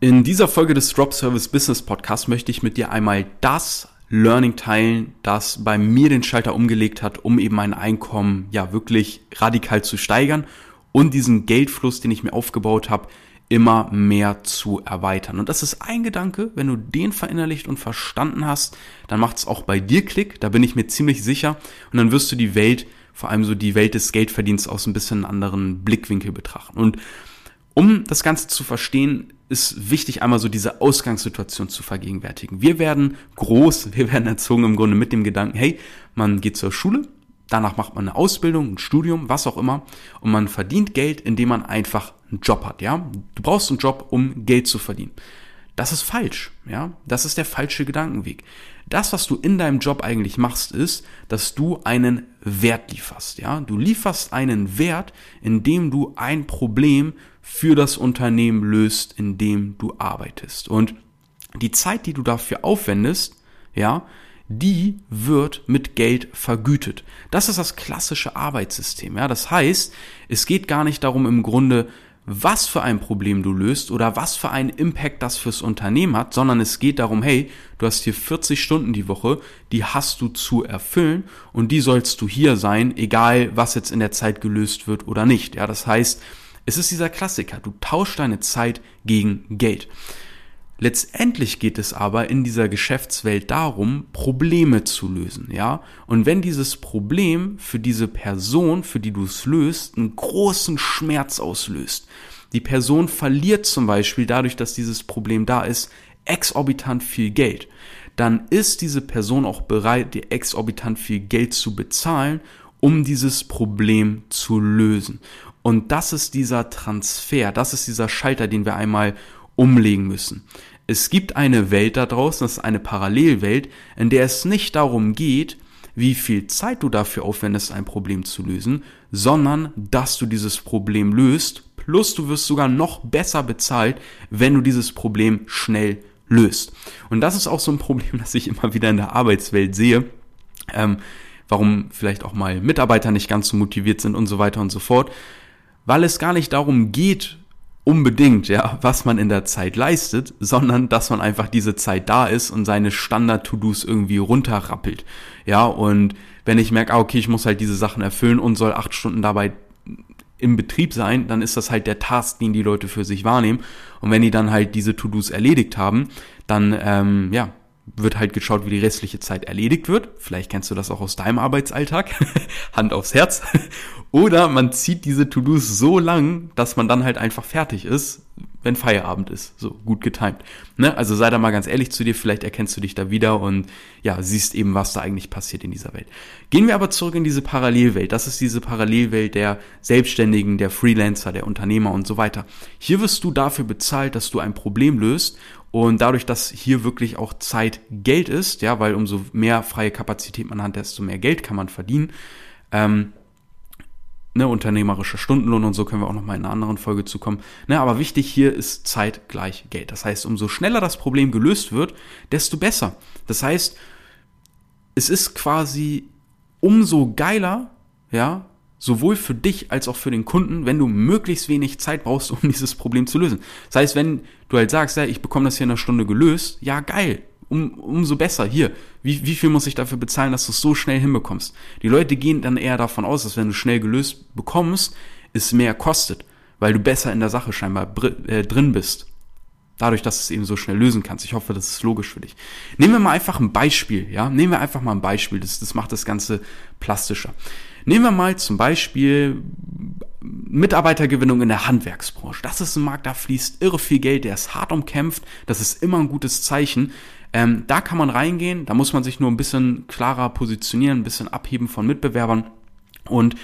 In dieser Folge des Drop Service Business Podcast möchte ich mit dir einmal das Learning teilen, das bei mir den Schalter umgelegt hat, um eben mein Einkommen ja wirklich radikal zu steigern und diesen Geldfluss, den ich mir aufgebaut habe, immer mehr zu erweitern. Und das ist ein Gedanke, wenn du den verinnerlicht und verstanden hast, dann macht es auch bei dir Klick, da bin ich mir ziemlich sicher. Und dann wirst du die Welt, vor allem so die Welt des Geldverdienst aus ein bisschen anderen Blickwinkel betrachten. Und um das Ganze zu verstehen, ist wichtig, einmal so diese Ausgangssituation zu vergegenwärtigen. Wir werden groß, wir werden erzogen im Grunde mit dem Gedanken, hey, man geht zur Schule, danach macht man eine Ausbildung, ein Studium, was auch immer, und man verdient Geld, indem man einfach einen Job hat, ja. Du brauchst einen Job, um Geld zu verdienen. Das ist falsch, ja. Das ist der falsche Gedankenweg. Das, was du in deinem Job eigentlich machst, ist, dass du einen Wert lieferst, ja. Du lieferst einen Wert, indem du ein Problem für das Unternehmen löst, in dem du arbeitest. Und die Zeit, die du dafür aufwendest, ja, die wird mit Geld vergütet. Das ist das klassische Arbeitssystem. Ja, das heißt, es geht gar nicht darum im Grunde, was für ein Problem du löst oder was für einen Impact das fürs Unternehmen hat, sondern es geht darum, hey, du hast hier 40 Stunden die Woche, die hast du zu erfüllen und die sollst du hier sein, egal was jetzt in der Zeit gelöst wird oder nicht. Ja, das heißt, es ist dieser Klassiker, du tauschst deine Zeit gegen Geld. Letztendlich geht es aber in dieser Geschäftswelt darum, Probleme zu lösen, ja? Und wenn dieses Problem für diese Person, für die du es löst, einen großen Schmerz auslöst, die Person verliert zum Beispiel dadurch, dass dieses Problem da ist, exorbitant viel Geld, dann ist diese Person auch bereit, dir exorbitant viel Geld zu bezahlen, um dieses Problem zu lösen. Und das ist dieser Transfer, das ist dieser Schalter, den wir einmal umlegen müssen. Es gibt eine Welt da draußen, das ist eine Parallelwelt, in der es nicht darum geht, wie viel Zeit du dafür aufwendest, ein Problem zu lösen, sondern dass du dieses Problem löst, plus du wirst sogar noch besser bezahlt, wenn du dieses Problem schnell löst. Und das ist auch so ein Problem, das ich immer wieder in der Arbeitswelt sehe. Ähm, warum vielleicht auch mal Mitarbeiter nicht ganz so motiviert sind und so weiter und so fort weil es gar nicht darum geht, unbedingt, ja, was man in der Zeit leistet, sondern dass man einfach diese Zeit da ist und seine Standard-To-Dos irgendwie runterrappelt. Ja, und wenn ich merke, ah, okay, ich muss halt diese Sachen erfüllen und soll acht Stunden dabei im Betrieb sein, dann ist das halt der Task, den die Leute für sich wahrnehmen. Und wenn die dann halt diese To-Dos erledigt haben, dann, ähm, ja, wird halt geschaut, wie die restliche Zeit erledigt wird. Vielleicht kennst du das auch aus deinem Arbeitsalltag. Hand aufs Herz. Oder man zieht diese To-Dos so lang, dass man dann halt einfach fertig ist, wenn Feierabend ist. So gut getimt. Ne? Also sei da mal ganz ehrlich zu dir, vielleicht erkennst du dich da wieder und ja, siehst eben, was da eigentlich passiert in dieser Welt. Gehen wir aber zurück in diese Parallelwelt. Das ist diese Parallelwelt der Selbstständigen, der Freelancer, der Unternehmer und so weiter. Hier wirst du dafür bezahlt, dass du ein Problem löst und dadurch, dass hier wirklich auch Zeit Geld ist, ja, weil umso mehr freie Kapazität man hat, desto mehr Geld kann man verdienen. Ähm, ne, unternehmerischer Stundenlohn und so können wir auch noch mal in einer anderen Folge zukommen. Ne, aber wichtig hier ist Zeit gleich Geld. Das heißt, umso schneller das Problem gelöst wird, desto besser. Das heißt, es ist quasi umso geiler, ja, sowohl für dich als auch für den Kunden, wenn du möglichst wenig Zeit brauchst, um dieses Problem zu lösen. Das heißt, wenn du halt sagst, ja, ich bekomme das hier in einer Stunde gelöst, ja, geil, um, umso besser. Hier, wie, wie viel muss ich dafür bezahlen, dass du es so schnell hinbekommst? Die Leute gehen dann eher davon aus, dass wenn du schnell gelöst bekommst, es mehr kostet, weil du besser in der Sache scheinbar äh, drin bist. Dadurch, dass du es eben so schnell lösen kannst. Ich hoffe, das ist logisch für dich. Nehmen wir mal einfach ein Beispiel, ja? Nehmen wir einfach mal ein Beispiel. Das, das macht das Ganze plastischer. Nehmen wir mal zum Beispiel Mitarbeitergewinnung in der Handwerksbranche. Das ist ein Markt, da fließt irre viel Geld, der ist hart umkämpft. Das ist immer ein gutes Zeichen. Ähm, da kann man reingehen, da muss man sich nur ein bisschen klarer positionieren, ein bisschen abheben von Mitbewerbern. Und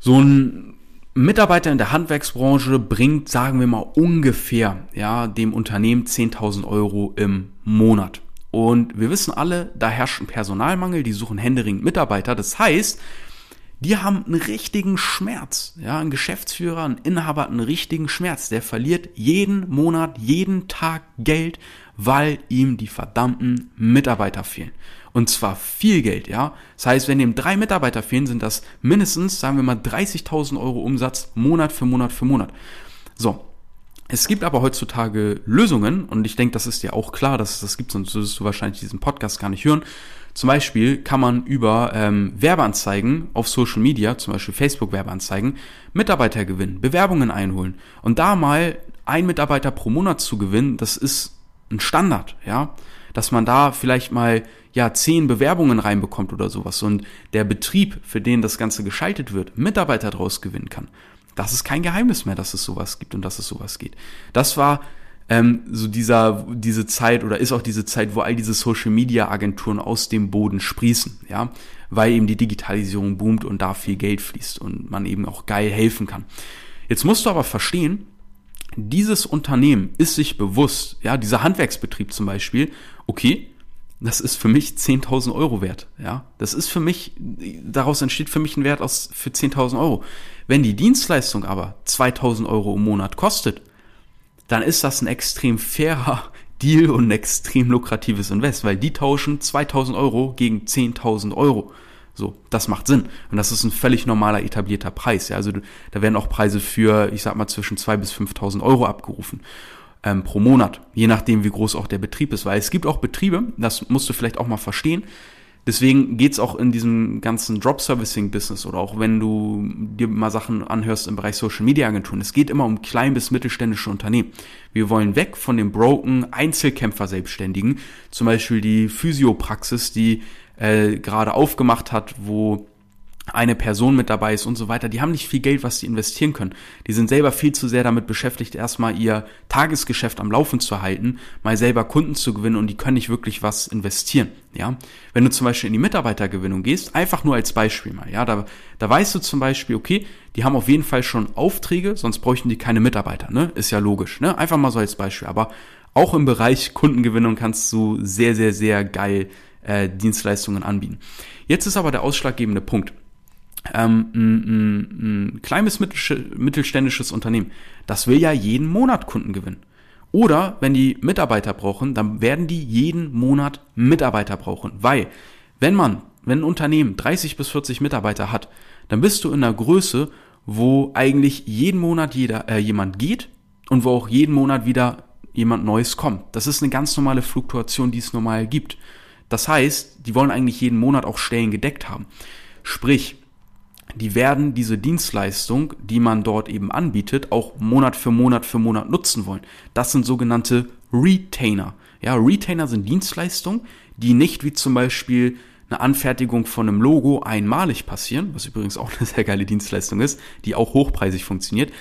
so ein Mitarbeiter in der Handwerksbranche bringt, sagen wir mal, ungefähr ja, dem Unternehmen 10.000 Euro im Monat. Und wir wissen alle, da herrscht ein Personalmangel, die suchen händeringend Mitarbeiter. Das heißt, die haben einen richtigen Schmerz. Ja, ein Geschäftsführer, ein Inhaber hat einen richtigen Schmerz. Der verliert jeden Monat, jeden Tag Geld, weil ihm die verdammten Mitarbeiter fehlen. Und zwar viel Geld, ja. Das heißt, wenn ihm drei Mitarbeiter fehlen, sind das mindestens, sagen wir mal, 30.000 Euro Umsatz Monat für Monat für Monat. So. Es gibt aber heutzutage Lösungen und ich denke, das ist dir auch klar, dass es das gibt, sonst würdest du wahrscheinlich diesen Podcast gar nicht hören. Zum Beispiel kann man über ähm, Werbeanzeigen auf Social Media, zum Beispiel Facebook-Werbeanzeigen, Mitarbeiter gewinnen, Bewerbungen einholen. Und da mal ein Mitarbeiter pro Monat zu gewinnen, das ist ein Standard, ja. Dass man da vielleicht mal ja zehn Bewerbungen reinbekommt oder sowas und der Betrieb, für den das Ganze geschaltet wird, Mitarbeiter draus gewinnen kann. Das ist kein Geheimnis mehr, dass es sowas gibt und dass es sowas geht. Das war ähm, so dieser, diese Zeit oder ist auch diese Zeit, wo all diese Social Media Agenturen aus dem Boden sprießen, ja, weil eben die Digitalisierung boomt und da viel Geld fließt und man eben auch geil helfen kann. Jetzt musst du aber verstehen, dieses Unternehmen ist sich bewusst, ja, dieser Handwerksbetrieb zum Beispiel, okay, das ist für mich 10.000 Euro wert, ja. Das ist für mich, daraus entsteht für mich ein Wert aus, für 10.000 Euro. Wenn die Dienstleistung aber 2.000 Euro im Monat kostet, dann ist das ein extrem fairer Deal und ein extrem lukratives Invest, weil die tauschen 2000 Euro gegen 10.000 Euro. So, das macht Sinn. Und das ist ein völlig normaler etablierter Preis. Ja, also da werden auch Preise für, ich sag mal, zwischen 2.000 bis 5.000 Euro abgerufen ähm, pro Monat, je nachdem, wie groß auch der Betrieb ist. Weil es gibt auch Betriebe, das musst du vielleicht auch mal verstehen, Deswegen geht's auch in diesem ganzen Drop-Servicing-Business oder auch wenn du dir mal Sachen anhörst im Bereich Social-Media-Agenturen. Es geht immer um klein- bis mittelständische Unternehmen. Wir wollen weg von den broken Einzelkämpfer-Selbstständigen, zum Beispiel die Physiopraxis, die äh, gerade aufgemacht hat, wo eine Person mit dabei ist und so weiter, die haben nicht viel Geld, was sie investieren können. Die sind selber viel zu sehr damit beschäftigt, erstmal ihr Tagesgeschäft am Laufen zu halten, mal selber Kunden zu gewinnen und die können nicht wirklich was investieren. Ja, wenn du zum Beispiel in die Mitarbeitergewinnung gehst, einfach nur als Beispiel mal, ja, da, da weißt du zum Beispiel, okay, die haben auf jeden Fall schon Aufträge, sonst bräuchten die keine Mitarbeiter, ne? Ist ja logisch, ne? Einfach mal so als Beispiel. Aber auch im Bereich Kundengewinnung kannst du sehr, sehr, sehr geil äh, Dienstleistungen anbieten. Jetzt ist aber der ausschlaggebende Punkt ähm, ein, ein, ein kleines mittelständisches Unternehmen, das will ja jeden Monat Kunden gewinnen. Oder wenn die Mitarbeiter brauchen, dann werden die jeden Monat Mitarbeiter brauchen. Weil, wenn man, wenn ein Unternehmen 30 bis 40 Mitarbeiter hat, dann bist du in einer Größe, wo eigentlich jeden Monat jeder, äh, jemand geht und wo auch jeden Monat wieder jemand Neues kommt. Das ist eine ganz normale Fluktuation, die es normal gibt. Das heißt, die wollen eigentlich jeden Monat auch Stellen gedeckt haben. Sprich, die werden diese Dienstleistung, die man dort eben anbietet, auch Monat für Monat für Monat nutzen wollen. Das sind sogenannte Retainer. Ja, Retainer sind Dienstleistungen, die nicht wie zum Beispiel eine Anfertigung von einem Logo einmalig passieren, was übrigens auch eine sehr geile Dienstleistung ist, die auch hochpreisig funktioniert,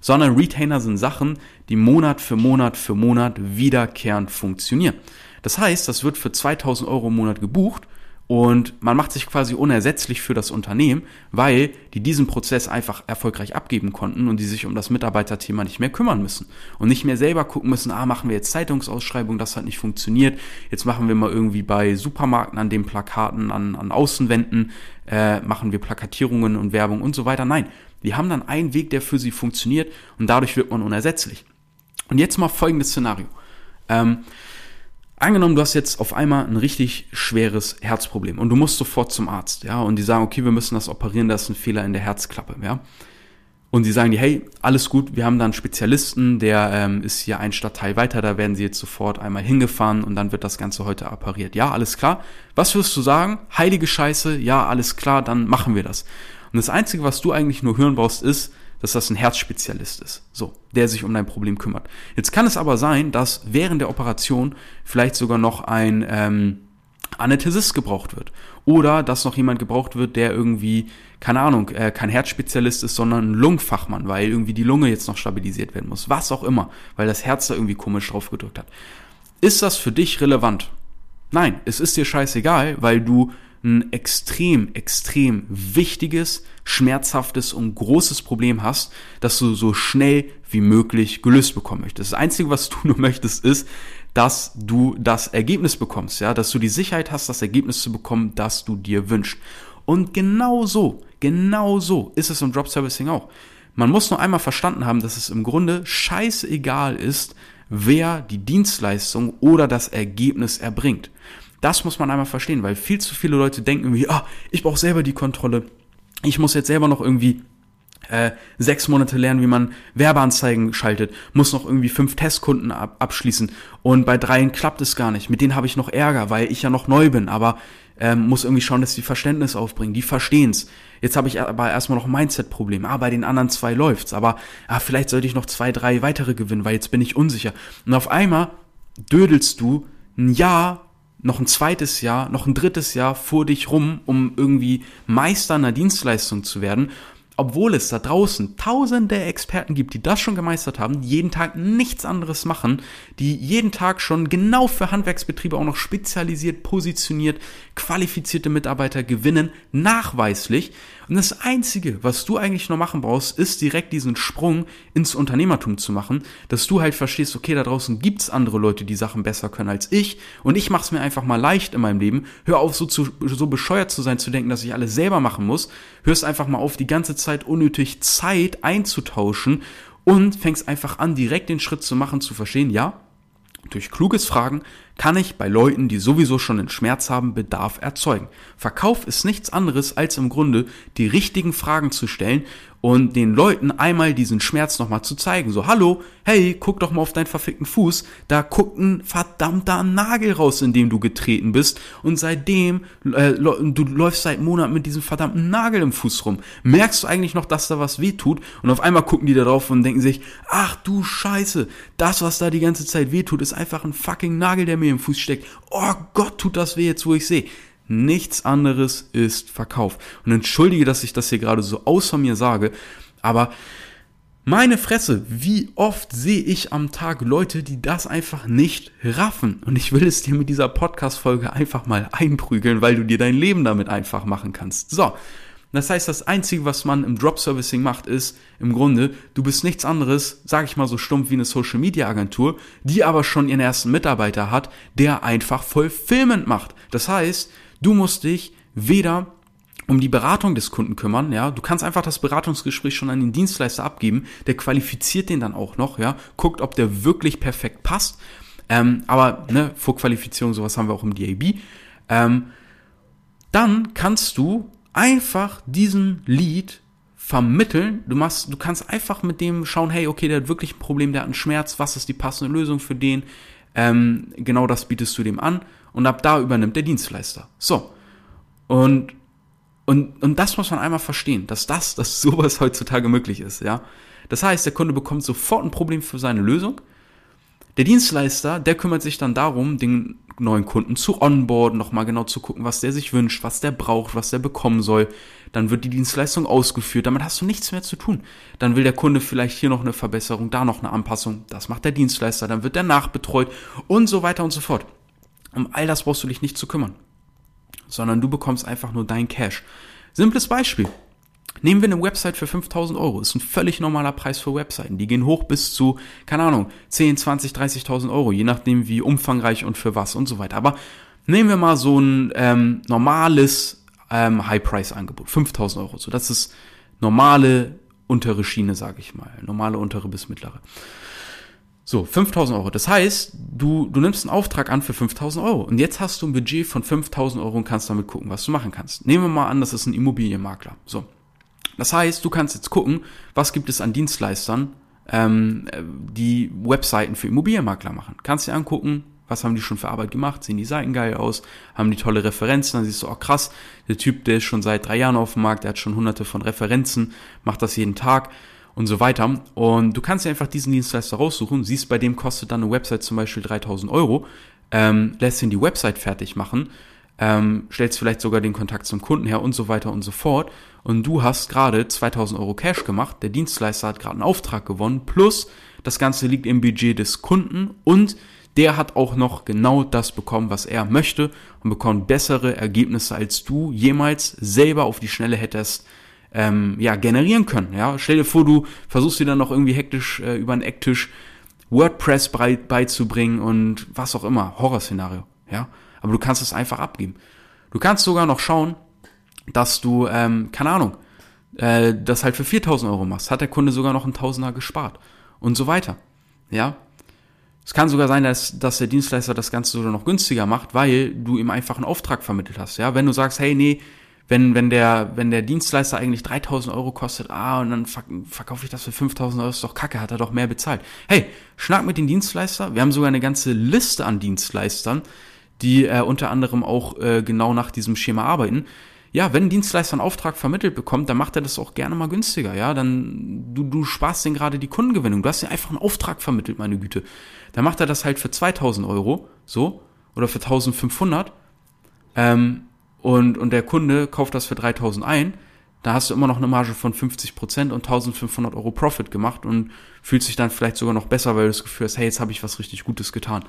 sondern Retainer sind Sachen, die Monat für Monat für Monat wiederkehrend funktionieren. Das heißt, das wird für 2000 Euro im Monat gebucht und man macht sich quasi unersetzlich für das Unternehmen, weil die diesen Prozess einfach erfolgreich abgeben konnten und die sich um das Mitarbeiterthema nicht mehr kümmern müssen. Und nicht mehr selber gucken müssen, ah, machen wir jetzt Zeitungsausschreibung, das hat nicht funktioniert. Jetzt machen wir mal irgendwie bei Supermarkten an den Plakaten, an, an Außenwänden, äh, machen wir Plakatierungen und Werbung und so weiter. Nein, die haben dann einen Weg, der für sie funktioniert und dadurch wird man unersetzlich. Und jetzt mal folgendes Szenario. Ähm, Angenommen, du hast jetzt auf einmal ein richtig schweres Herzproblem und du musst sofort zum Arzt, ja, und die sagen, okay, wir müssen das operieren, da ist ein Fehler in der Herzklappe, ja. Und sie sagen dir, hey, alles gut, wir haben da einen Spezialisten, der ähm, ist hier ein Stadtteil weiter, da werden sie jetzt sofort einmal hingefahren und dann wird das Ganze heute operiert. Ja, alles klar. Was wirst du sagen? Heilige Scheiße, ja, alles klar, dann machen wir das. Und das Einzige, was du eigentlich nur hören brauchst, ist, dass das ein Herzspezialist ist, so, der sich um dein Problem kümmert. Jetzt kann es aber sein, dass während der Operation vielleicht sogar noch ein ähm, Anästhesist gebraucht wird oder dass noch jemand gebraucht wird, der irgendwie, keine Ahnung, äh, kein Herzspezialist ist, sondern ein Lungfachmann, weil irgendwie die Lunge jetzt noch stabilisiert werden muss, was auch immer, weil das Herz da irgendwie komisch drauf gedrückt hat. Ist das für dich relevant? Nein, es ist dir scheißegal, weil du ein extrem, extrem wichtiges, schmerzhaftes und großes Problem hast, das du so schnell wie möglich gelöst bekommen möchtest. Das Einzige, was du nur möchtest, ist, dass du das Ergebnis bekommst, ja, dass du die Sicherheit hast, das Ergebnis zu bekommen, das du dir wünschst. Und genau so, genau so ist es im Drop Servicing auch. Man muss nur einmal verstanden haben, dass es im Grunde scheißegal ist, wer die Dienstleistung oder das Ergebnis erbringt. Das muss man einmal verstehen, weil viel zu viele Leute denken irgendwie, ah, ich brauche selber die Kontrolle. Ich muss jetzt selber noch irgendwie äh, sechs Monate lernen, wie man Werbeanzeigen schaltet, muss noch irgendwie fünf Testkunden ab abschließen und bei dreien klappt es gar nicht. Mit denen habe ich noch Ärger, weil ich ja noch neu bin, aber ähm, muss irgendwie schauen, dass die Verständnis aufbringen, die verstehen's. Jetzt habe ich aber erstmal noch ein Mindset-Problem. Ah, bei den anderen zwei läuft's, aber ah, vielleicht sollte ich noch zwei, drei weitere gewinnen, weil jetzt bin ich unsicher. Und auf einmal dödelst du ein Jahr noch ein zweites Jahr, noch ein drittes Jahr vor dich rum, um irgendwie Meister einer Dienstleistung zu werden obwohl es da draußen tausende Experten gibt, die das schon gemeistert haben, die jeden Tag nichts anderes machen, die jeden Tag schon genau für Handwerksbetriebe auch noch spezialisiert, positioniert, qualifizierte Mitarbeiter gewinnen, nachweislich. Und das Einzige, was du eigentlich nur machen brauchst, ist direkt diesen Sprung ins Unternehmertum zu machen, dass du halt verstehst, okay, da draußen gibt's andere Leute, die Sachen besser können als ich und ich mach's mir einfach mal leicht in meinem Leben. Hör auf, so, zu, so bescheuert zu sein, zu denken, dass ich alles selber machen muss. Hörst einfach mal auf, die ganze Zeit unnötig Zeit einzutauschen und fängst einfach an, direkt den Schritt zu machen, zu verstehen, ja, durch kluges Fragen kann ich bei Leuten, die sowieso schon einen Schmerz haben, Bedarf erzeugen. Verkauf ist nichts anderes als im Grunde die richtigen Fragen zu stellen und den Leuten einmal diesen Schmerz nochmal zu zeigen. So, hallo, hey, guck doch mal auf deinen verfickten Fuß, da guckt ein verdammter Nagel raus, in dem du getreten bist und seitdem, äh, du läufst seit Monaten mit diesem verdammten Nagel im Fuß rum. Merkst du eigentlich noch, dass da was weh tut? Und auf einmal gucken die da drauf und denken sich, ach du Scheiße, das, was da die ganze Zeit weh tut, ist einfach ein fucking Nagel, der mir im Fuß steckt. Oh Gott, tut das weh jetzt, wo ich sehe. Nichts anderes ist Verkauf. Und entschuldige, dass ich das hier gerade so außer mir sage, aber meine Fresse, wie oft sehe ich am Tag Leute, die das einfach nicht raffen? Und ich will es dir mit dieser Podcast-Folge einfach mal einprügeln, weil du dir dein Leben damit einfach machen kannst. So. Das heißt, das Einzige, was man im Drop-Servicing macht, ist im Grunde, du bist nichts anderes, sag ich mal so stumpf wie eine Social-Media-Agentur, die aber schon ihren ersten Mitarbeiter hat, der einfach Fulfillment macht. Das heißt, Du musst dich weder um die Beratung des Kunden kümmern, ja. Du kannst einfach das Beratungsgespräch schon an den Dienstleister abgeben, der qualifiziert den dann auch noch, ja, guckt, ob der wirklich perfekt passt. Ähm, aber ne, Vorqualifizierung, sowas haben wir auch im DAB. Ähm, dann kannst du einfach diesen Lead vermitteln. Du machst, du kannst einfach mit dem schauen, hey, okay, der hat wirklich ein Problem, der hat einen Schmerz, was ist die passende Lösung für den? Ähm, genau das bietest du dem an und ab da übernimmt der Dienstleister. So. Und, und, und das muss man einmal verstehen, dass das, dass sowas heutzutage möglich ist, ja. Das heißt, der Kunde bekommt sofort ein Problem für seine Lösung. Der Dienstleister, der kümmert sich dann darum, den neuen Kunden zu onboarden, nochmal genau zu gucken, was der sich wünscht, was der braucht, was der bekommen soll. Dann wird die Dienstleistung ausgeführt, damit hast du nichts mehr zu tun. Dann will der Kunde vielleicht hier noch eine Verbesserung, da noch eine Anpassung, das macht der Dienstleister, dann wird der nachbetreut und so weiter und so fort. Um all das brauchst du dich nicht zu kümmern, sondern du bekommst einfach nur dein Cash. Simples Beispiel. Nehmen wir eine Website für 5000 Euro. Ist ein völlig normaler Preis für Webseiten. Die gehen hoch bis zu, keine Ahnung, 10, 20, 30.000 Euro, je nachdem wie umfangreich und für was und so weiter. Aber nehmen wir mal so ein ähm, normales ähm, High-Price-Angebot. 5000 Euro. So, das ist normale untere Schiene, sage ich mal. Normale untere bis mittlere. So, 5000 Euro. Das heißt, du, du nimmst einen Auftrag an für 5000 Euro und jetzt hast du ein Budget von 5000 Euro und kannst damit gucken, was du machen kannst. Nehmen wir mal an, das ist ein Immobilienmakler. So. Das heißt, du kannst jetzt gucken, was gibt es an Dienstleistern, ähm, die Webseiten für Immobilienmakler machen. Kannst dir angucken, was haben die schon für Arbeit gemacht, sehen die Seiten geil aus, haben die tolle Referenzen, dann siehst du, oh krass, der Typ, der ist schon seit drei Jahren auf dem Markt, der hat schon hunderte von Referenzen, macht das jeden Tag und so weiter. Und du kannst dir einfach diesen Dienstleister raussuchen, siehst, bei dem kostet dann eine Website zum Beispiel 3000 Euro, ähm, lässt ihn die Website fertig machen, ähm, stellst vielleicht sogar den Kontakt zum Kunden her und so weiter und so fort. Und du hast gerade 2000 Euro Cash gemacht, der Dienstleister hat gerade einen Auftrag gewonnen, plus das Ganze liegt im Budget des Kunden und der hat auch noch genau das bekommen, was er möchte und bekommt bessere Ergebnisse, als du jemals selber auf die Schnelle hättest ähm, ja, generieren können. Ja? Stell dir vor, du versuchst dir dann noch irgendwie hektisch äh, über einen Ecktisch WordPress beizubringen und was auch immer. Horrorszenario. Ja? Aber du kannst es einfach abgeben. Du kannst sogar noch schauen, dass du, ähm, keine Ahnung, äh, das halt für 4000 Euro machst. Hat der Kunde sogar noch einen Tausender gespart. Und so weiter. Ja? Es kann sogar sein, dass, dass der Dienstleister das Ganze sogar noch günstiger macht, weil du ihm einfach einen Auftrag vermittelt hast. Ja, wenn du sagst, hey, nee, wenn, wenn der, wenn der Dienstleister eigentlich 3000 Euro kostet, ah, und dann verkaufe ich das für 5000 Euro, ist doch kacke, hat er doch mehr bezahlt. Hey, schnack mit den Dienstleister. Wir haben sogar eine ganze Liste an Dienstleistern, die äh, unter anderem auch äh, genau nach diesem Schema arbeiten. Ja, wenn ein Dienstleister einen Auftrag vermittelt bekommt, dann macht er das auch gerne mal günstiger, ja, dann, du, du sparst den gerade die Kundengewinnung, du hast dir einfach einen Auftrag vermittelt, meine Güte. Dann macht er das halt für 2000 Euro, so, oder für 1500, ähm, und, und der Kunde kauft das für 3000 ein, da hast du immer noch eine Marge von 50% und 1500 Euro Profit gemacht und fühlt sich dann vielleicht sogar noch besser, weil du das Gefühl hast, hey, jetzt habe ich was richtig Gutes getan.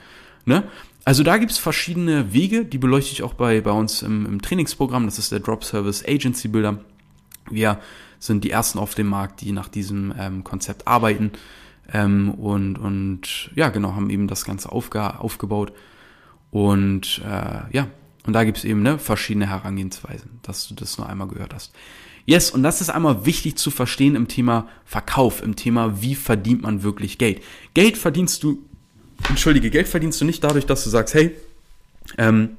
Ne? Also da gibt es verschiedene Wege, die beleuchte ich auch bei, bei uns im, im Trainingsprogramm. Das ist der Drop Service Agency Builder. Wir sind die ersten auf dem Markt, die nach diesem ähm, Konzept arbeiten. Ähm, und, und ja, genau, haben eben das Ganze aufge aufgebaut. Und äh, ja, und da gibt es eben ne, verschiedene Herangehensweisen, dass du das nur einmal gehört hast. Yes, und das ist einmal wichtig zu verstehen im Thema Verkauf, im Thema, wie verdient man wirklich Geld. Geld verdienst du, entschuldige, Geld verdienst du nicht dadurch, dass du sagst, hey, ähm,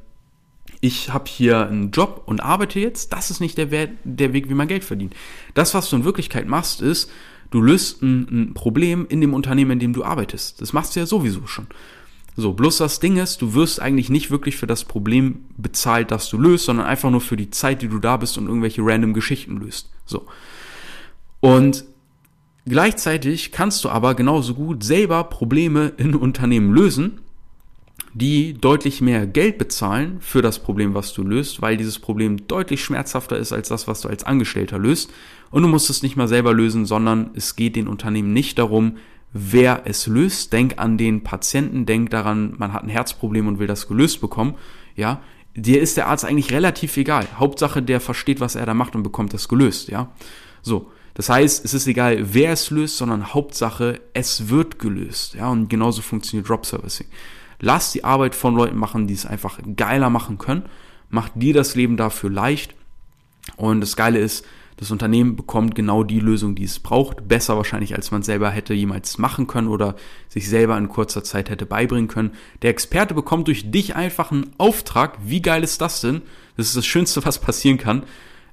ich habe hier einen Job und arbeite jetzt. Das ist nicht der, Wert, der Weg, wie man Geld verdient. Das, was du in Wirklichkeit machst, ist, du löst ein, ein Problem in dem Unternehmen, in dem du arbeitest. Das machst du ja sowieso schon. So, bloß das Ding ist, du wirst eigentlich nicht wirklich für das Problem bezahlt, das du löst, sondern einfach nur für die Zeit, die du da bist und irgendwelche random Geschichten löst. So. Und gleichzeitig kannst du aber genauso gut selber Probleme in Unternehmen lösen, die deutlich mehr Geld bezahlen für das Problem, was du löst, weil dieses Problem deutlich schmerzhafter ist als das, was du als Angestellter löst. Und du musst es nicht mal selber lösen, sondern es geht den Unternehmen nicht darum, wer es löst. Denk an den Patienten, denk daran, man hat ein Herzproblem und will das gelöst bekommen. Ja, dir ist der Arzt eigentlich relativ egal. Hauptsache, der versteht, was er da macht und bekommt das gelöst. Ja, so. Das heißt, es ist egal, wer es löst, sondern Hauptsache, es wird gelöst. Ja, und genauso funktioniert Drop Servicing. Lass die Arbeit von Leuten machen, die es einfach geiler machen können. Mach dir das Leben dafür leicht. Und das Geile ist, das Unternehmen bekommt genau die Lösung, die es braucht, besser wahrscheinlich, als man selber hätte jemals machen können oder sich selber in kurzer Zeit hätte beibringen können. Der Experte bekommt durch dich einfach einen Auftrag. Wie geil ist das denn? Das ist das Schönste, was passieren kann.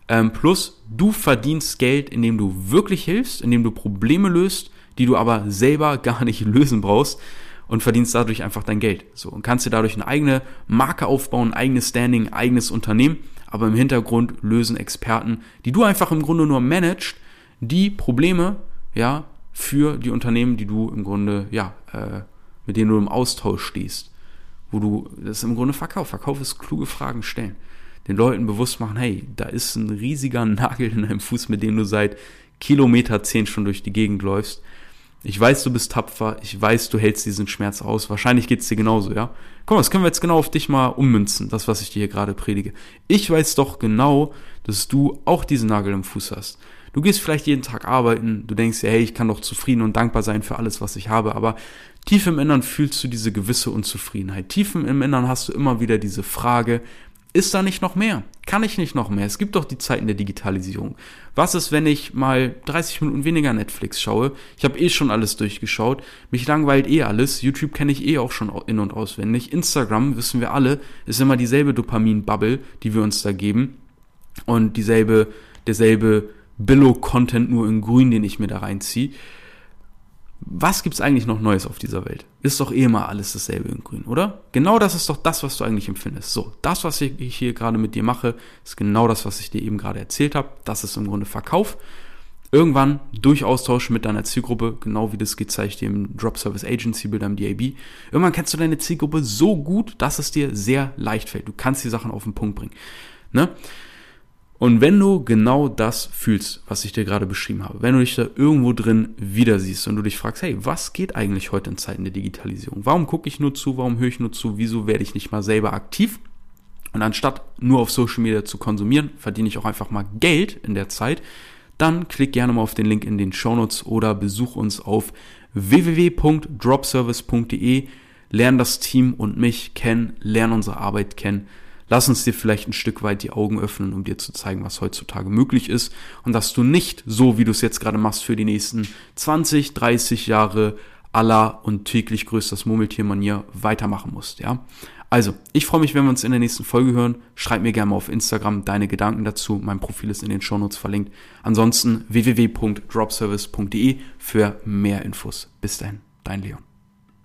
Ähm, plus, du verdienst Geld, indem du wirklich hilfst, indem du Probleme löst, die du aber selber gar nicht lösen brauchst und verdienst dadurch einfach dein Geld. So und kannst dir dadurch eine eigene Marke aufbauen, ein eigenes Standing, ein eigenes Unternehmen aber im Hintergrund lösen Experten, die du einfach im Grunde nur managst, die Probleme, ja, für die Unternehmen, die du im Grunde, ja, äh, mit denen du im Austausch stehst. Wo du, das ist im Grunde Verkauf. Verkauf ist kluge Fragen stellen. Den Leuten bewusst machen, hey, da ist ein riesiger Nagel in deinem Fuß, mit dem du seit Kilometer zehn schon durch die Gegend läufst. Ich weiß, du bist tapfer. Ich weiß, du hältst diesen Schmerz aus. Wahrscheinlich geht's dir genauso, ja? Komm, das können wir jetzt genau auf dich mal ummünzen, das, was ich dir hier gerade predige. Ich weiß doch genau, dass du auch diesen Nagel im Fuß hast. Du gehst vielleicht jeden Tag arbeiten, du denkst dir, hey, ich kann doch zufrieden und dankbar sein für alles, was ich habe, aber tief im Innern fühlst du diese gewisse Unzufriedenheit. Tief im Innern hast du immer wieder diese Frage, ist da nicht noch mehr? Kann ich nicht noch mehr? Es gibt doch die Zeiten der Digitalisierung. Was ist, wenn ich mal 30 Minuten weniger Netflix schaue? Ich habe eh schon alles durchgeschaut. Mich langweilt eh alles. YouTube kenne ich eh auch schon in- und auswendig. Instagram, wissen wir alle, ist immer dieselbe Dopamin-Bubble, die wir uns da geben. Und dieselbe, derselbe Billo-Content nur in grün, den ich mir da reinziehe was gibt's eigentlich noch Neues auf dieser Welt? Ist doch eh mal alles dasselbe in Grün, oder? Genau das ist doch das, was du eigentlich empfindest. So, das, was ich hier gerade mit dir mache, ist genau das, was ich dir eben gerade erzählt habe. Das ist im Grunde Verkauf. Irgendwann durch Austausch mit deiner Zielgruppe, genau wie das gezeigt dir im Drop Service Agency Builder im DAB. Irgendwann kennst du deine Zielgruppe so gut, dass es dir sehr leicht fällt. Du kannst die Sachen auf den Punkt bringen. Ne? Und wenn du genau das fühlst, was ich dir gerade beschrieben habe, wenn du dich da irgendwo drin wieder siehst und du dich fragst, hey, was geht eigentlich heute in Zeiten der Digitalisierung? Warum gucke ich nur zu? Warum höre ich nur zu? Wieso werde ich nicht mal selber aktiv? Und anstatt nur auf Social Media zu konsumieren, verdiene ich auch einfach mal Geld in der Zeit. Dann klick gerne mal auf den Link in den Show Notes oder besuch uns auf www.dropservice.de. Lern das Team und mich kennen, lern unsere Arbeit kennen Lass uns dir vielleicht ein Stück weit die Augen öffnen, um dir zu zeigen, was heutzutage möglich ist und dass du nicht so, wie du es jetzt gerade machst, für die nächsten 20, 30 Jahre aller und täglich größtes Murmeltier-Manier weitermachen musst, ja. Also, ich freue mich, wenn wir uns in der nächsten Folge hören. Schreib mir gerne mal auf Instagram deine Gedanken dazu. Mein Profil ist in den Shownotes verlinkt. Ansonsten www.dropservice.de für mehr Infos. Bis dahin, dein Leon.